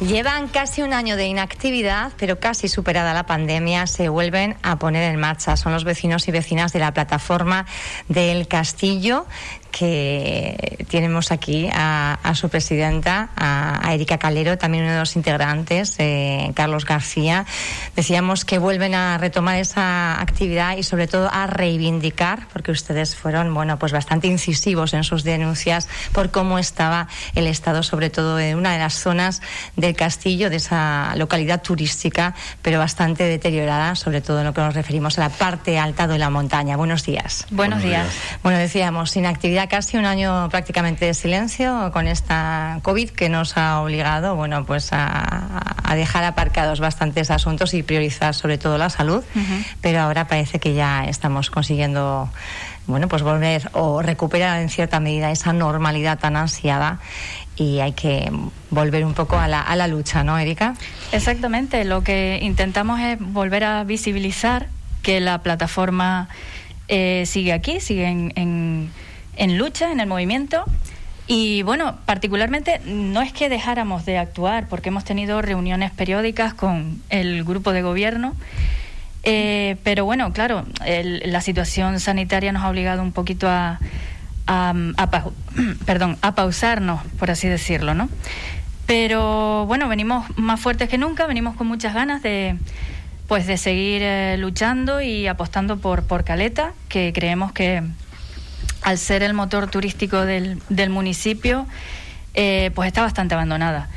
Llevan casi un año de inactividad, pero casi superada la pandemia, se vuelven a poner en marcha. Son los vecinos y vecinas de la plataforma del Castillo que tenemos aquí a, su presidenta, a, Erika Calero, también uno de los integrantes, eh, Carlos García. Decíamos que vuelven a retomar esa actividad y sobre todo a reivindicar, porque ustedes fueron, bueno, pues bastante incisivos en sus denuncias por cómo estaba el estado, sobre todo en una de las zonas del castillo, de esa localidad turística, pero bastante deteriorada, sobre todo en lo que nos referimos a la parte alta de la montaña. Buenos días. Buenos, días. Bueno, decíamos, sin actividad casi un año prácticamente de silencio con esta COVID que nos ha obligado, bueno, pues a, dejar aparcados bastantes asuntos y priorizar sobre todo la salud, pero ahora parece que ya estamos consiguiendo bueno, pues volver o recuperar en cierta medida esa normalidad tan ansiada y hay que volver un poco a la, a la lucha, ¿no, Erika? Exactamente, lo que intentamos es volver a visibilizar que la plataforma eh, sigue aquí, sigue en en lucha, en el movimiento. Y bueno, particularmente no es que dejáramos de actuar, porque hemos tenido reuniones periódicas con el grupo de gobierno, eh, pero bueno, claro, la situación sanitaria nos ha obligado un poquito a, perdón, a pausarnos, por así decirlo, ¿no? Pero bueno, venimos más fuertes que nunca, venimos con muchas ganas de, pues, de seguir eh, luchando y apostando por, por Caleta, que creemos que al ser el motor turístico del, del municipio, eh, pues está bastante abandonada.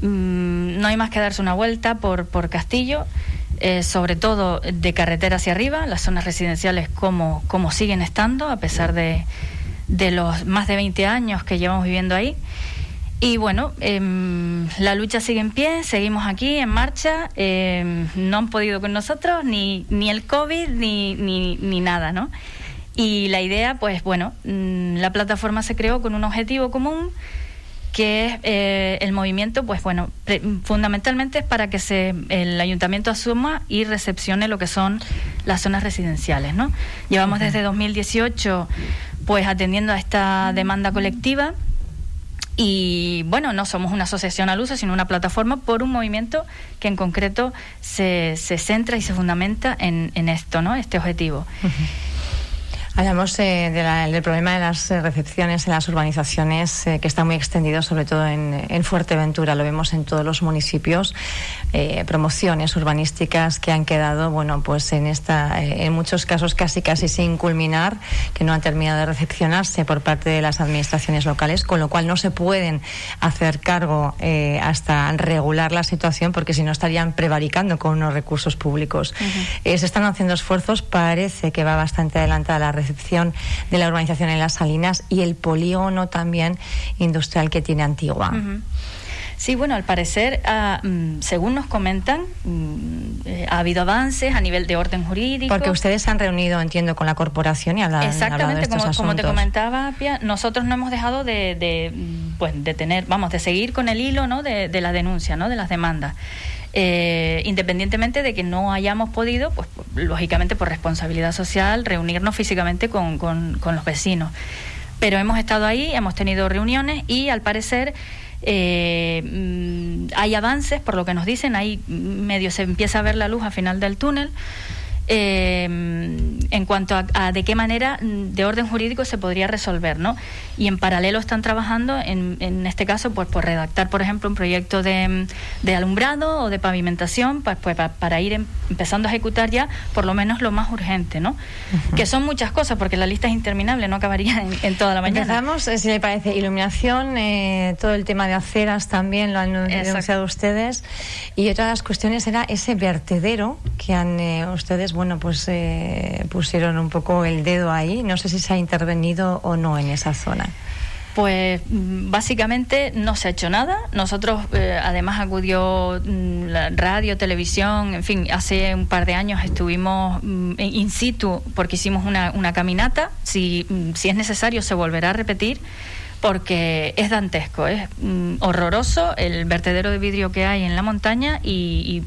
Mm, no hay más que darse una vuelta por, por Castillo, eh, sobre todo de carretera hacia arriba, las zonas residenciales como, como siguen estando, a pesar de, de los más de 20 años que llevamos viviendo ahí. Y bueno, em, la lucha sigue en pie, seguimos aquí en marcha, em, no han podido con nosotros ni, ni el COVID ni, ni, ni nada, ¿no? Y la idea, pues bueno, mm, la plataforma se creó con un objetivo común que es eh, el movimiento, pues bueno, fundamentalmente es para que se, el ayuntamiento asuma y recepcione lo que son las zonas residenciales, ¿no? Llevamos desde 2018 pues atendiendo a esta demanda colectiva y bueno, no somos una asociación al uso, sino una plataforma por un movimiento que en concreto se, se centra y se fundamenta en, en esto, ¿no? Este objetivo. Hablamos eh, del problema de las eh, recepciones en las urbanizaciones, eh, que está muy extendido, sobre todo en, Fuerteventura. Lo vemos en todos los municipios. promociones urbanísticas que han quedado, bueno, pues en esta, en muchos casos casi casi sin culminar, que no han terminado de recepcionarse por parte de las administraciones locales, con lo cual no se pueden hacer cargo hasta regular la situación, porque si no estarían prevaricando con unos recursos públicos. se están haciendo esfuerzos. Parece que va bastante adelantada la recepción de la urbanización en las Salinas y el polígono también industrial que tiene Antigua. Sí, bueno, al parecer, mm, según nos comentan, mm, eh, ha habido avances a nivel de orden jurídico. Porque ustedes se han reunido, entiendo, con la corporación y hablan Exactamente, de como, como, te comentaba, Pia, nosotros no hemos dejado de, de, mm, pues, de tener, vamos, de seguir con el hilo ¿no? de, de la denuncia, ¿no? de las demandas. Eh, independientemente de que no hayamos podido, pues lógicamente por responsabilidad social, reunirnos físicamente con, con, los vecinos. Pero hemos estado ahí, hemos tenido reuniones y al parecer eh, mm, hay avances, por lo que nos dicen, ahí medio se empieza a ver la luz al final del túnel. Eh, en cuanto a, de qué manera mm, de orden jurídico se podría resolver, ¿no? Y en paralelo están trabajando, en, en este caso, pues por redactar, por ejemplo, un proyecto de, de alumbrado o de pavimentación, pues, pues para, ir em, empezando a ejecutar ya por lo menos lo más urgente, ¿no? Que son muchas cosas, porque la lista es interminable, no acabaría en, toda la mañana. Empezamos, eh, si le parece, iluminación, eh, todo el tema de aceras también lo han denunciado ustedes, y otra de las cuestiones era ese vertedero que han ustedes bueno, pues eh, pusieron un poco el dedo ahí. No sé si se ha intervenido o no en esa zona. Pues mm, básicamente no se ha hecho nada. Nosotros, eh, además, acudió mm, la radio, televisión, en fin, hace un par de años estuvimos mm, in situ porque hicimos una, una caminata. Si, si es necesario, se volverá a repetir porque es dantesco, es horroroso el vertedero de vidrio que hay en la montaña y, y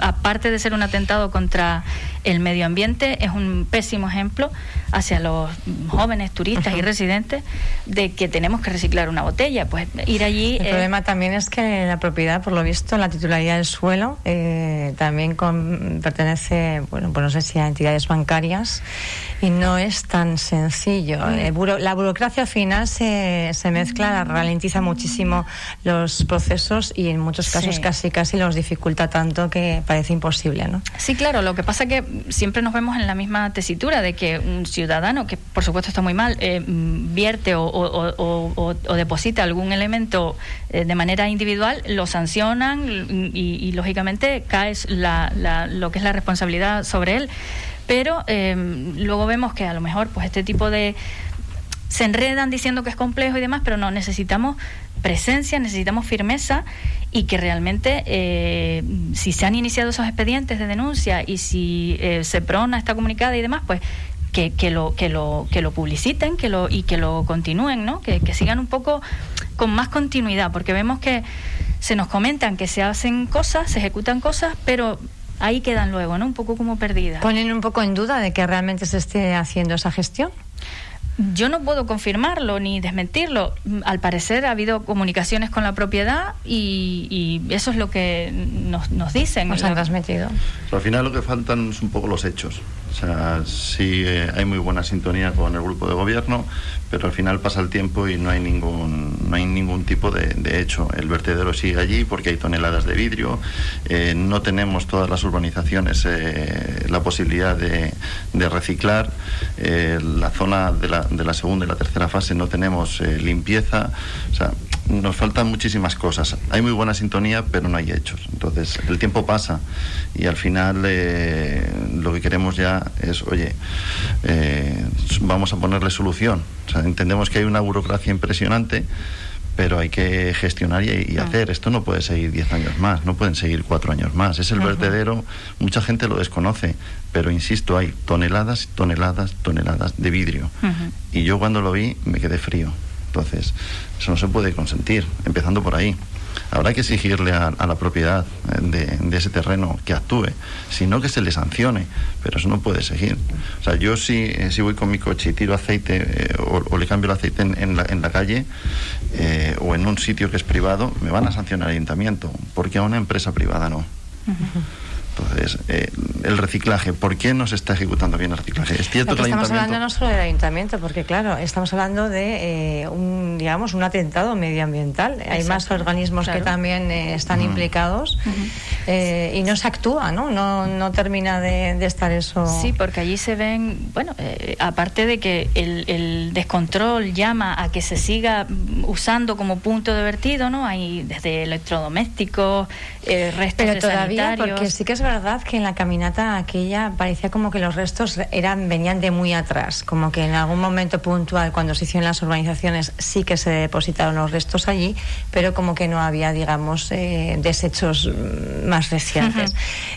aparte de ser un atentado contra el medio ambiente es un pésimo ejemplo hacia los jóvenes turistas y residentes de que tenemos que reciclar una botella. Pues ir allí. El problema también es que la propiedad, por lo visto, la titularidad del suelo eh, también pertenece, bueno, pues no sé si a entidades bancarias y no es tan sencillo. Mm. Eh, la burocracia al final se, se mezcla, ralentiza muchísimo los procesos y en muchos casos casi casi los dificulta tanto que parece imposible, ¿no? Sí, claro. Lo que pasa que siempre nos vemos en la misma tesitura de que un ciudadano, que por supuesto está muy mal, eh, vierte o, deposita algún elemento eh, de manera individual, lo sancionan y, lógicamente cae lo que es la responsabilidad sobre él. Pero eh, luego vemos que a lo mejor pues este tipo de se enredan diciendo que es complejo y demás, pero no, necesitamos presencia, necesitamos firmeza y que realmente eh, si se han iniciado esos expedientes de denuncia y si eh, SEPRONA está comunicada y demás, pues que, que, lo, que, lo, que lo publiciten que lo, y que lo continúen, ¿no? Que, que sigan un poco con más continuidad, porque vemos que se nos comentan que se hacen cosas, se ejecutan cosas, pero ahí quedan luego, ¿no? Un poco como perdidas. ¿Ponen un poco en duda de que realmente se esté haciendo esa gestión? Yo no puedo confirmarlo ni desmentirlo. Al parecer ha habido comunicaciones con la propiedad y, eso es lo que nos, nos dicen. Nos han transmitido. al final lo que faltan son un poco los hechos. O sea, sí eh, hay muy buena sintonía con el grupo de gobierno, pero al final pasa el tiempo y no hay ningún, no hay ningún tipo de, hecho. El vertedero sigue allí porque hay toneladas de vidrio. Eh, no tenemos todas las urbanizaciones eh, la posibilidad de, de reciclar. la zona de la, de la, segunda y la tercera fase no tenemos limpieza. Nos faltan muchísimas cosas. Hay muy buena sintonía, pero no hay hechos. Entonces, el tiempo pasa y al final eh, lo que queremos ya es, oye, eh, vamos a ponerle solución. entendemos que hay una burocracia impresionante, pero hay que gestionar y, hacer. Esto no puede seguir 10 años más, no pueden seguir 4 años más. Es el vertedero, mucha gente lo desconoce, pero insisto, hay toneladas, toneladas, toneladas de vidrio. Y yo cuando lo vi me quedé frío. Entonces, eso no se puede consentir, empezando por ahí. Habrá que exigirle a, la propiedad eh, de, ese terreno que actúe, sino que se le sancione, pero eso no puede seguir. O sea, yo si, eh, si voy con mi coche y tiro aceite eh, o, le cambio el aceite en, la, calle o en un sitio que es privado, me van a sancionar el ayuntamiento, porque a una empresa privada no. Entonces, eh, el reciclaje, ¿por qué no se está ejecutando bien el reciclaje? Es cierto que, estamos hablando no solo del ayuntamiento, porque claro, estamos hablando de eh, un, digamos, un atentado medioambiental. Hay más organismos que también eh, están implicados y no se actúa, ¿no? No, no termina de, estar eso. Sí, porque allí se ven, bueno, aparte de que el, el, descontrol llama a que se siga usando como punto de vertido, ¿no? Hay desde electrodomésticos, restos Pero todavía, porque sí que es verdad que en la caminata aquella parecía como que los restos eran venían de muy atrás, como que en algún momento puntual cuando se hicieron las urbanizaciones sí que se depositaron los restos allí, pero como que no había, digamos, eh, desechos mm, más recientes.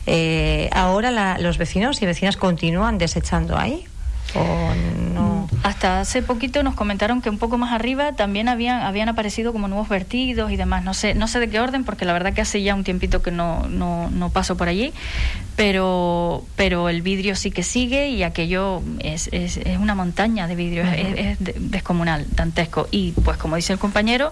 Eh, ahora los vecinos y vecinas continúan desechando ahí o no. Hasta hace poquito nos comentaron que un poco más arriba también habían, habían aparecido como nuevos vertidos y demás. No sé, no sé de qué orden, porque la verdad que hace ya un tiempito que no, no, no paso por allí, pero, pero el vidrio sí que sigue y aquello es, es, es una montaña de vidrio, es, descomunal, dantesco. Y pues como dice el compañero,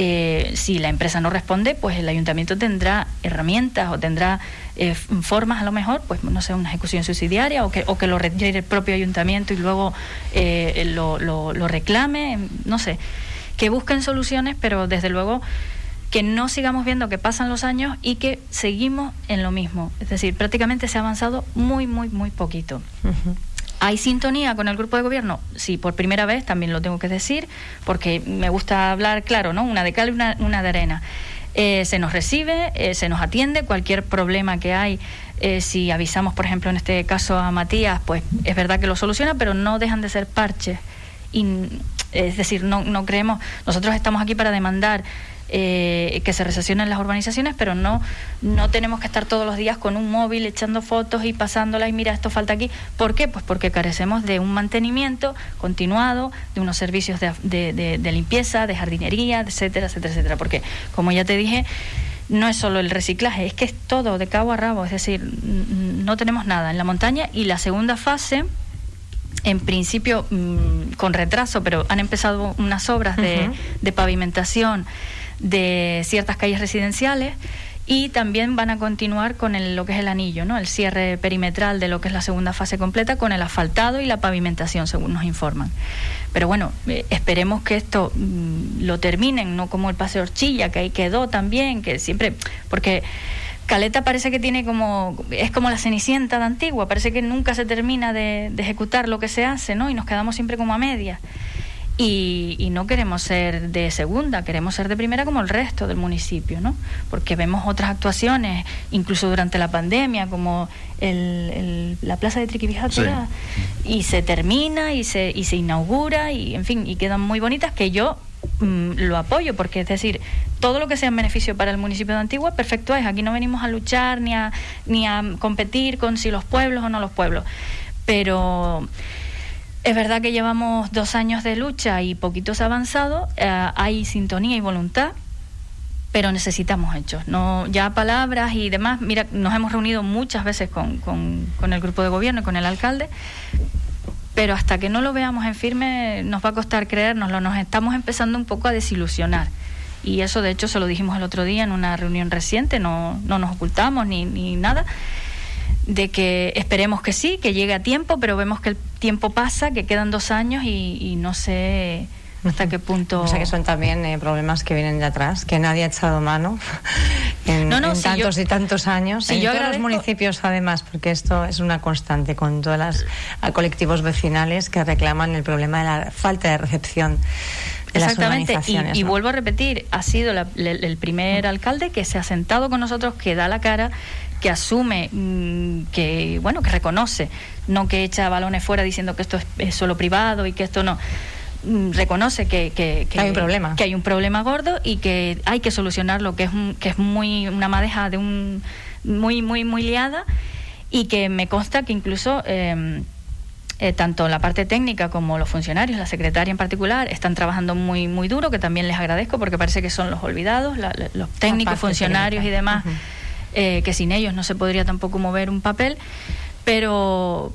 eh, si la empresa no responde, pues el ayuntamiento tendrá herramientas o tendrá eh, formas a lo mejor, pues no sé, una ejecución subsidiaria o que, o que lo retire el propio ayuntamiento y luego eh, lo, lo, lo reclame, no sé, que busquen soluciones, pero desde luego que no sigamos viendo que pasan los años y que seguimos en lo mismo. Es decir, prácticamente se ha avanzado muy, muy, muy poquito. ¿Hay sintonía con el grupo de gobierno? Sí, por primera vez también lo tengo que decir, porque me gusta hablar claro, ¿no? Una de cal y una, de arena. Eh, se nos recibe, eh, se nos atiende, cualquier problema que hay, eh, si avisamos, por ejemplo, en este caso a Matías, pues es verdad que lo soluciona, pero no dejan de ser parches. Y, es decir, no creemos, nosotros estamos aquí para demandar eh, que se recesionen las urbanizaciones, pero no, no tenemos que estar todos los días con un móvil echando fotos y pasándolas y mira, esto falta aquí. ¿Por qué? Pues porque carecemos de un mantenimiento continuado, de unos servicios de, de, de limpieza, de jardinería, etcétera, etcétera, etcétera. Porque, como ya te dije, no es solo el reciclaje, es que es todo de cabo a rabo, es decir, no tenemos nada en la montaña y la segunda fase en principio mm, con retraso, pero han empezado unas obras de, de pavimentación de ciertas calles residenciales y también van a continuar con el, lo que es el anillo, ¿no? el cierre perimetral de lo que es la segunda fase completa con el asfaltado y la pavimentación, según nos informan. Pero bueno, eh, esperemos que esto mm, lo terminen, no como el Paseo Orchilla, que ahí quedó también, que siempre, porque Caleta parece que tiene como, es como la cenicienta de antigua, parece que nunca se termina de, de ejecutar lo que se hace, ¿no? Y nos quedamos siempre como a medias. Y, no queremos ser de segunda, queremos ser de primera como el resto del municipio, ¿no? Porque vemos otras actuaciones, incluso durante la pandemia, como el, la plaza de Triquibijaca, y se termina y se, y se inaugura, y en fin, y quedan muy bonitas, que yo mm, lo apoyo, porque es decir, todo lo que sea en beneficio para el municipio de Antigua, perfecto es. Aquí no venimos a luchar ni a, ni a competir con si los pueblos o no los pueblos. Pero es verdad que llevamos dos años de lucha y poquitos avanzados, eh, hay sintonía y voluntad, pero necesitamos hechos, no ya palabras y demás. Mira, nos hemos reunido muchas veces con, con, el grupo de gobierno y con el alcalde, pero hasta que no lo veamos en firme nos va a costar creérnoslo, nos estamos empezando un poco a desilusionar. Y eso de hecho se lo dijimos el otro día en una reunión reciente, no, no nos ocultamos ni, ni nada de que esperemos que sí, que llegue a tiempo, pero vemos que el tiempo pasa, que quedan dos años y, no sé hasta qué punto. O sea que son también eh, problemas que vienen de atrás, que nadie ha echado mano en, tantos y tantos años. en todos los municipios, además, porque esto es una constante con todos los colectivos vecinales que reclaman el problema de la falta de recepción. De Exactamente, las y, y, vuelvo a repetir, ha sido el primer alcalde que se ha sentado con nosotros, que da la cara, que asume, mm, que bueno, que reconoce, no que echa balones fuera diciendo que esto es, solo privado y que esto no. Mm, reconoce que, que, hay un problema. que hay un problema gordo y que hay que solucionarlo que es que es muy una madeja de un muy muy muy liada y que me consta que incluso em, eh, tanto la parte técnica como los funcionarios, la secretaria en particular, están trabajando muy muy duro, que también les agradezco porque parece que son los olvidados, los técnicos, funcionarios y demás. Eh, que sin ellos no se podría tampoco mover un papel, pero,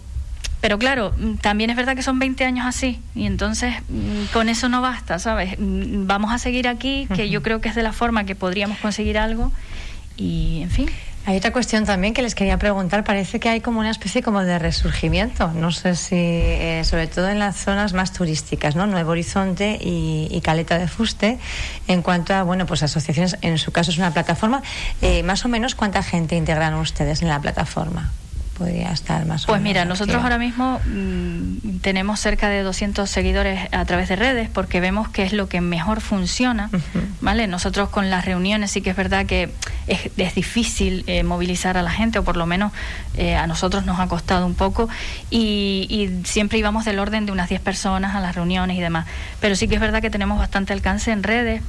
pero claro, también es verdad que son 20 años así y entonces mm, con eso no basta, ¿sabes? Mm, vamos a seguir aquí, que yo creo que es de la forma que podríamos conseguir algo y, en fin. Hay otra cuestión también que les quería preguntar. Parece que hay como una especie como de resurgimiento. No sé si, eh, sobre todo en las zonas más turísticas, ¿no? Nuevo Horizonte y, Caleta de Fuste, en cuanto a, bueno, pues asociaciones. En su caso es una plataforma. Eh, más o menos, ¿cuánta gente integran ustedes en la plataforma? Podría estar más Pues mira, nosotros ahora mismo mm, tenemos cerca de 200 seguidores a través de redes porque vemos que es lo que mejor funciona, ¿vale? Nosotros con las reuniones sí que es verdad que es, es difícil eh, movilizar a la gente o por lo menos eh, a nosotros nos ha costado un poco y, y siempre íbamos del orden de unas 10 personas a las reuniones y demás. Pero sí que es verdad que tenemos bastante alcance en redes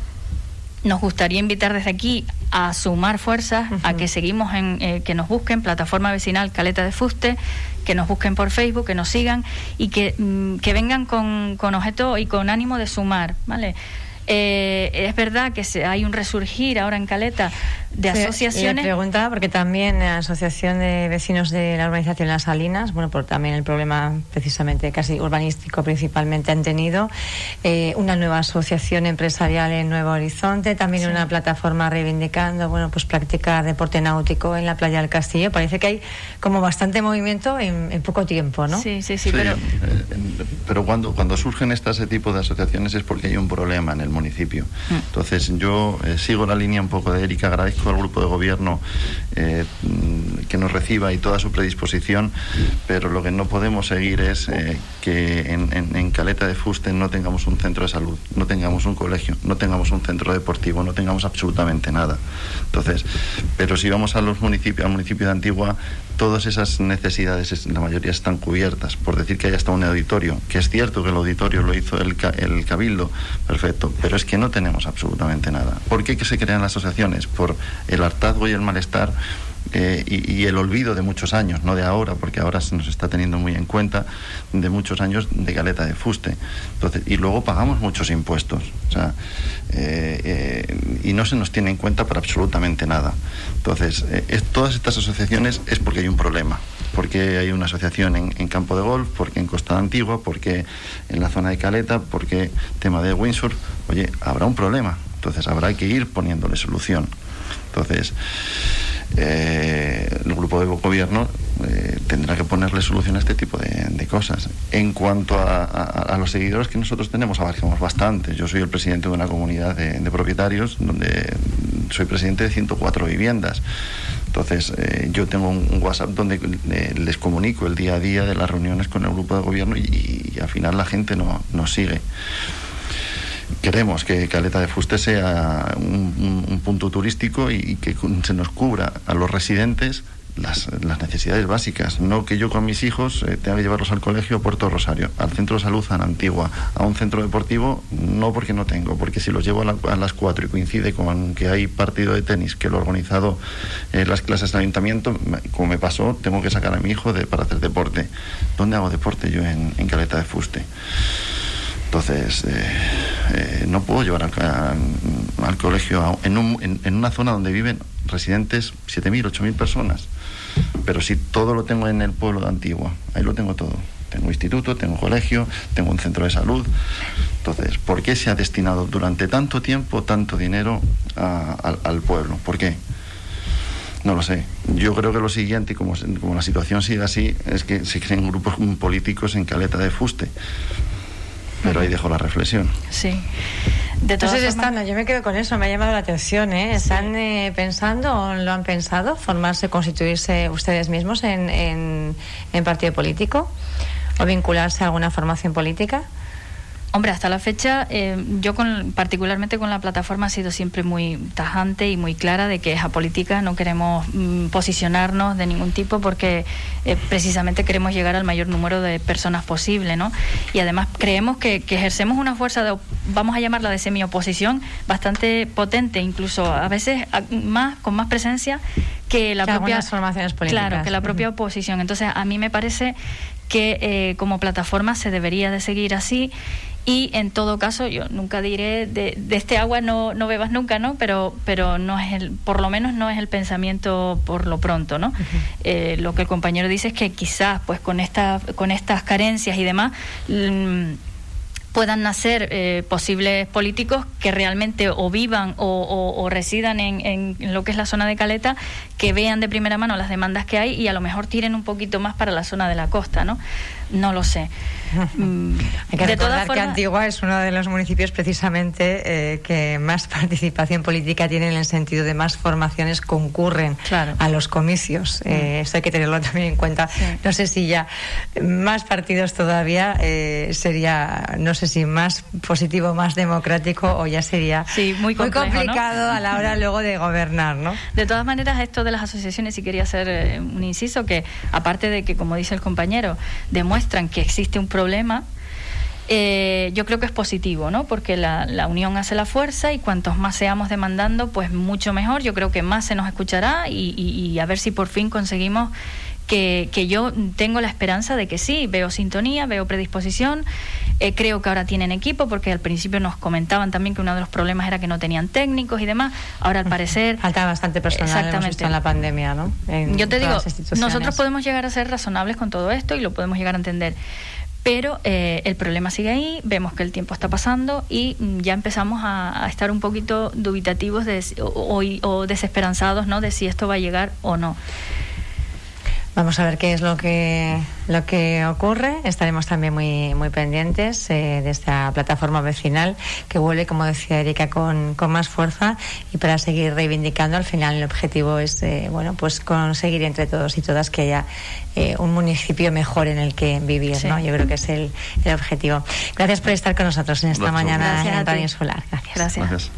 nos gustaría invitar desde aquí a sumar fuerzas, a que seguimos en, eh, que nos busquen, plataforma vecinal Caleta de Fuste, que nos busquen por Facebook, que nos sigan y que, mm, que vengan con, con objeto y con ánimo de sumar, ¿vale? Eh, es verdad que se, hay un resurgir ahora en Caleta de asociaciones. Le preguntaba porque también la Asociación de Vecinos de la Urbanización Las Salinas, bueno, por también el problema precisamente casi urbanístico principalmente han tenido, eh, una nueva asociación empresarial en Nuevo Horizonte, también una plataforma reivindicando, bueno, pues practicar deporte náutico en la playa del Castillo. Parece que hay como bastante movimiento en, poco tiempo, ¿no? Sí, sí, sí, pero... Eh, pero cuando, cuando surgen este tipo de asociaciones es porque hay un problema en el municipio. Mm. Entonces yo eh, sigo la línea un poco de Erika, agradezco al grupo de gobierno eh, que nos reciba y toda su predisposición, pero lo que no podemos seguir es eh, que en, Caleta de Fuste no tengamos un centro de salud, no tengamos un colegio, no tengamos un centro deportivo, no tengamos absolutamente nada. Entonces, pero si vamos a los municipios, al municipio de Antigua, todas esas necesidades, la mayoría están cubiertas. Por decir que hay hasta un auditorio, que es cierto que el auditorio lo hizo el, el Cabildo, perfecto, pero es que no tenemos absolutamente nada. ¿Por qué que se crean las asociaciones? Por el hartazgo y el malestar eh, y, el olvido de muchos años, no de ahora, porque ahora se nos está teniendo muy en cuenta, de muchos años de caleta de fuste. Entonces, y luego pagamos muchos impuestos. O sea, eh, eh, y no se nos tiene en cuenta para absolutamente nada. Entonces, todas estas asociaciones es porque hay un problema porque hay una asociación en, Campo de Golf, porque en Costa Antigua, porque en la zona de Caleta, porque tema de Windsor, oye, habrá un problema. Entonces habrá que ir poniéndole solución. Entonces, eh, el grupo de gobierno eh, tendrá que ponerle solución a este tipo de, cosas. En cuanto a, los seguidores que nosotros tenemos, abarcamos bastante. Yo soy el presidente de una comunidad de, propietarios donde soy presidente de 104 viviendas. Entonces, eh, yo tengo un WhatsApp donde les comunico el día a día de las reuniones con el grupo de gobierno y, al final la gente no, nos sigue queremos que Caleta de Fuste sea un, punto turístico y, que se nos cubra a los residentes las, necesidades básicas, no que yo con mis hijos eh, tenga que llevarlos al colegio a Puerto Rosario, al centro de salud a Antigua, a un centro deportivo, no porque no tengo, porque si los llevo a, las cuatro y coincide con que hay partido de tenis que lo ha organizado eh, las clases del ayuntamiento, como me pasó, tengo que sacar a mi hijo de, para hacer deporte. ¿Dónde hago deporte yo en, en Caleta de Fuste? Entonces, eh, eh, no puedo llevar al, colegio en, una zona donde viven residentes 7.000, 8.000 personas. Pero si todo lo tengo en el pueblo de Antigua, ahí lo tengo todo. Tengo instituto, tengo colegio, tengo un centro de salud. Entonces, ¿por qué se ha destinado durante tanto tiempo tanto dinero al, pueblo? ¿Por qué? No lo sé. Yo creo que lo siguiente, como, como la situación sigue así, es que se creen grupos políticos en caleta de fuste pero ahí dejo la reflexión. Sí. De Entonces están, yo me quedo con eso, me ha llamado la atención. ¿eh? ¿Están eh, pensando o lo han pensado formarse, constituirse ustedes mismos en, en, en partido político o vincularse a alguna formación política? Hombre, hasta la fecha, eh, yo con, particularmente con la plataforma ha sido siempre muy tajante y muy clara de que es apolítica, no queremos mm, posicionarnos de ningún tipo porque eh, precisamente queremos llegar al mayor número de personas posible, ¿no? Y además creemos que, ejercemos una fuerza, de, vamos a llamarla de semi-oposición, bastante potente, incluso a veces más con más presencia que la propia formaciones políticas. Claro, que la propia oposición. Entonces, a mí me parece que eh, como plataforma se debería de seguir así y en todo caso yo nunca diré de, este agua no, no bebas nunca no pero pero no es el por lo menos no es el pensamiento por lo pronto no eh, lo que el compañero dice es que quizás pues con esta con estas carencias y demás mm, puedan nacer eh, posibles políticos que realmente o vivan o, residan en, en, lo que es la zona de Caleta, que vean de primera mano las demandas que hay y a lo mejor tiren un poquito más para la zona de la costa, ¿no? No lo sé. Mm, Hay que recordar que Antigua es uno de los municipios precisamente eh, que más participación política tiene en el sentido de más formaciones concurren a los comicios. Eh, mm. eso hay que tenerlo también en cuenta. No sé si ya más partidos todavía eh, sería, no sé si más positivo, más democrático o ya sería muy, complicado a la hora luego de gobernar, ¿no? De todas maneras, esto de las asociaciones, si quería hacer un inciso, que aparte de que, como dice el compañero, demuestran que existe un problema, eh, yo creo que es positivo, ¿no? Porque la, unión hace la fuerza y cuantos más seamos demandando, pues mucho mejor. Yo creo que más se nos escuchará y, a ver si por fin conseguimos que, yo tengo la esperanza de que sí, veo sintonía, veo predisposición, eh, creo que ahora tienen equipo, porque al principio nos comentaban también que uno de los problemas era que no tenían técnicos y demás, ahora al parecer... Falta bastante personal exactamente. en la pandemia, ¿no? yo te digo, nosotros podemos llegar a ser razonables con todo esto y lo podemos llegar a entender pero eh, el problema sigue ahí, vemos que el tiempo está pasando y mm, ya empezamos a, estar un poquito dubitativos de, o, desesperanzados ¿no? de si esto va a llegar o no. Vamos a ver qué es lo que, lo que ocurre. Estaremos también muy, muy pendientes eh, de esta plataforma vecinal que vuelve, como decía Erika, con, con, más fuerza y para seguir reivindicando. Al final, el objetivo es eh, bueno, pues conseguir entre todos y todas que haya eh, un municipio mejor en el que vivir. ¿no? Yo creo que es el, el, objetivo. Gracias por estar con nosotros en esta mañana en Radio Solar. Gracias. Gracias.